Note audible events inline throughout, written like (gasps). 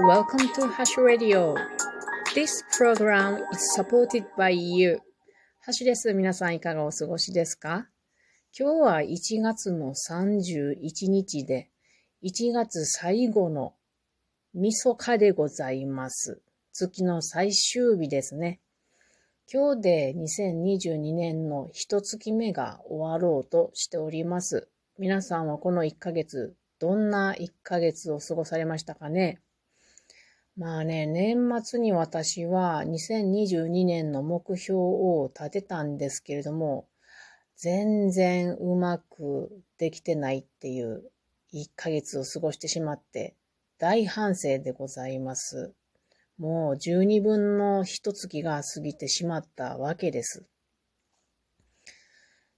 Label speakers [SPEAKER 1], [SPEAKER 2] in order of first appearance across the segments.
[SPEAKER 1] Welcome to Hash Radio. This program is supported by you. ハシです。皆さんいかがお過ごしですか？今日は1月の31日で、1月最後のみそかでございます。月の最終日ですね。今日で2022年の一月目が終わろうとしております。皆さんはこの1ヶ月、どんな1ヶ月を過ごされましたかね？まあね、年末に私は2022年の目標を立てたんですけれども、全然うまくできてないっていう1ヶ月を過ごしてしまって大反省でございます。もう十二分の一月が過ぎてしまったわけです。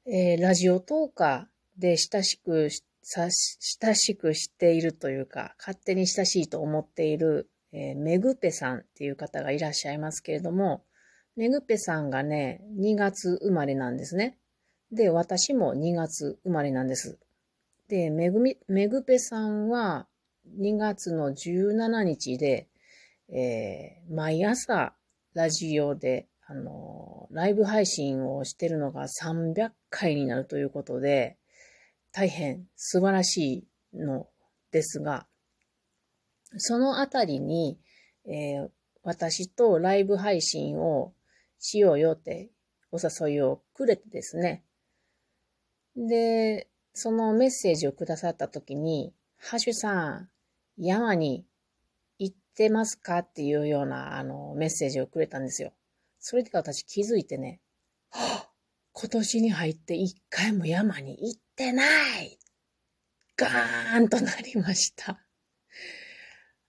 [SPEAKER 1] えー、ラジオトーカーで親しくさし親しくしているというか、勝手に親しいと思っている、えー、メグペさんっていう方がいらっしゃいますけれども、メグペさんがね、2月生まれなんですね。で、私も2月生まれなんです。で、めぐみ、めぐぺさんは2月の17日で、えー、毎朝ラジオで、あのー、ライブ配信をしてるのが300回になるということで、大変素晴らしいのですが、そのあたりに、えー、私とライブ配信をしようよってお誘いをくれてですね。で、そのメッセージをくださったときに、ハッシュさん、山に行ってますかっていうような、あの、メッセージをくれたんですよ。それで私気づいてね、は (gasps) 今年に入って一回も山に行っってないガーンとなりました。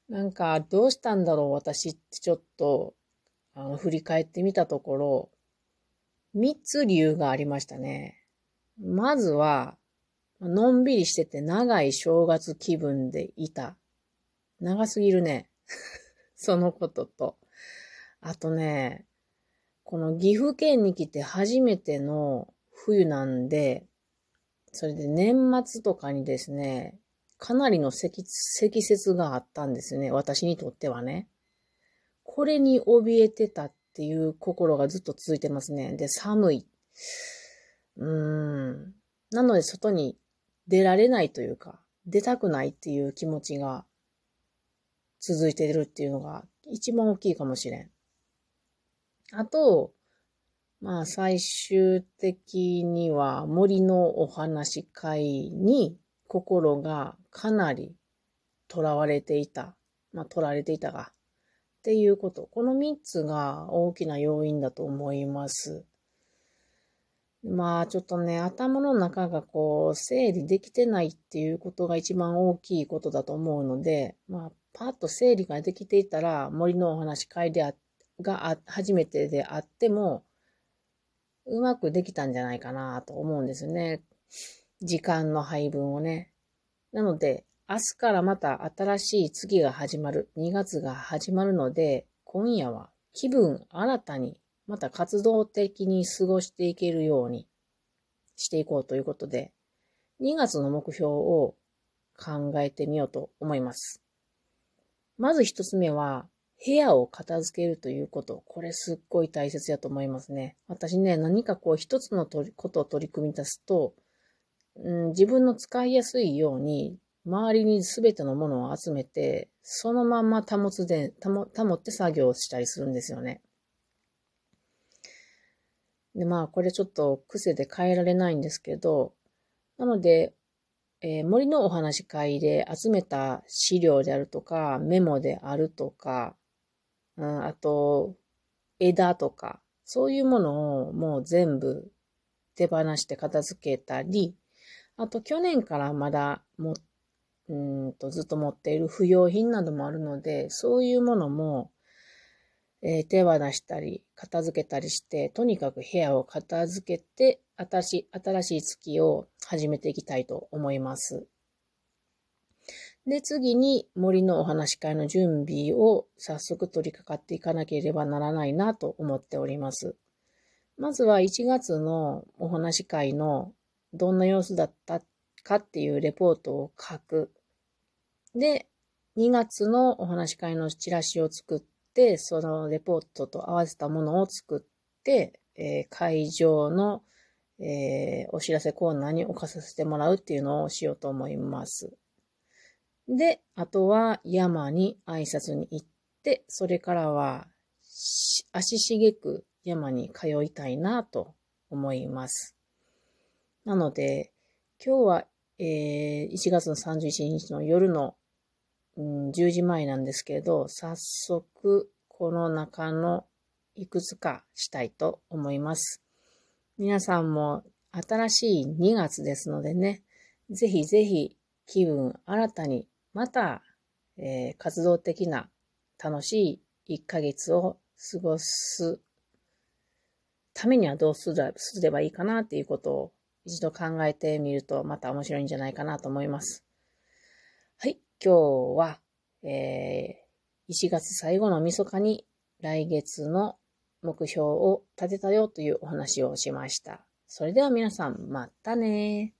[SPEAKER 1] なんか、どうしたんだろう私ってちょっと、あの、振り返ってみたところ、三つ理由がありましたね。まずは、のんびりしてて長い正月気分でいた。長すぎるね。(laughs) そのことと。あとね、この岐阜県に来て初めての冬なんで、それで年末とかにですね、かなりの積積雪があったんですね。私にとってはね。これに怯えてたっていう心がずっと続いてますね。で、寒い。うーん。なので外に出られないというか、出たくないっていう気持ちが続いてるっていうのが一番大きいかもしれん。あと、まあ最終的には森のお話し会に心がかなり囚われていた。まあ取られていたが。っていうこと。この三つが大きな要因だと思います。まあちょっとね、頭の中がこう、整理できてないっていうことが一番大きいことだと思うので、まあパッと整理ができていたら、森のお話会であ、が初めてであっても、うまくできたんじゃないかなと思うんですね。時間の配分をね。なので、明日からまた新しい月が始まる、2月が始まるので、今夜は気分新たにまた活動的に過ごしていけるようにしていこうということで、2月の目標を考えてみようと思います。まず一つ目は、部屋を片付けるということ。これすっごい大切だと思いますね。私ね、何かこう一つのことを取り組み出すと、うん、自分の使いやすいように、周りに全てのものを集めて、そのまま保つで、保保って作業をしたりするんですよね。で、まあ、これちょっと癖で変えられないんですけど、なので、えー、森のお話会で集めた資料であるとか、メモであるとか、うん、あと、枝とか、そういうものをもう全部手放して片付けたり、あと去年からまだも、うんとずっと持っている不要品などもあるので、そういうものもえー、手は出したり、片付けたりして、とにかく部屋を片付けて、新し、新しい月を始めていきたいと思います。で、次に森のお話し会の準備を早速取り掛かっていかなければならないなと思っております。まずは1月のお話し会のどんな様子だったかっていうレポートを書く。で、2月のお話し会のチラシを作って、そのレポートと合わせたものを作って、えー、会場の、えー、お知らせコーナーに置かさせてもらうっていうのをしようと思います。で、あとは山に挨拶に行って、それからは足しげく山に通いたいなと思います。なので、今日は、えー、1月の31日の夜の、うん、10時前なんですけど、早速この中のいくつかしたいと思います。皆さんも新しい2月ですのでね、ぜひぜひ気分新たにまた、えー、活動的な楽しい1ヶ月を過ごすためにはどうすればいいかなっていうことを一度考えてみるとまた面白いんじゃないかなと思います。はい、今日は、えー、1月最後のみそかに来月の目標を立てたよというお話をしました。それでは皆さん、またね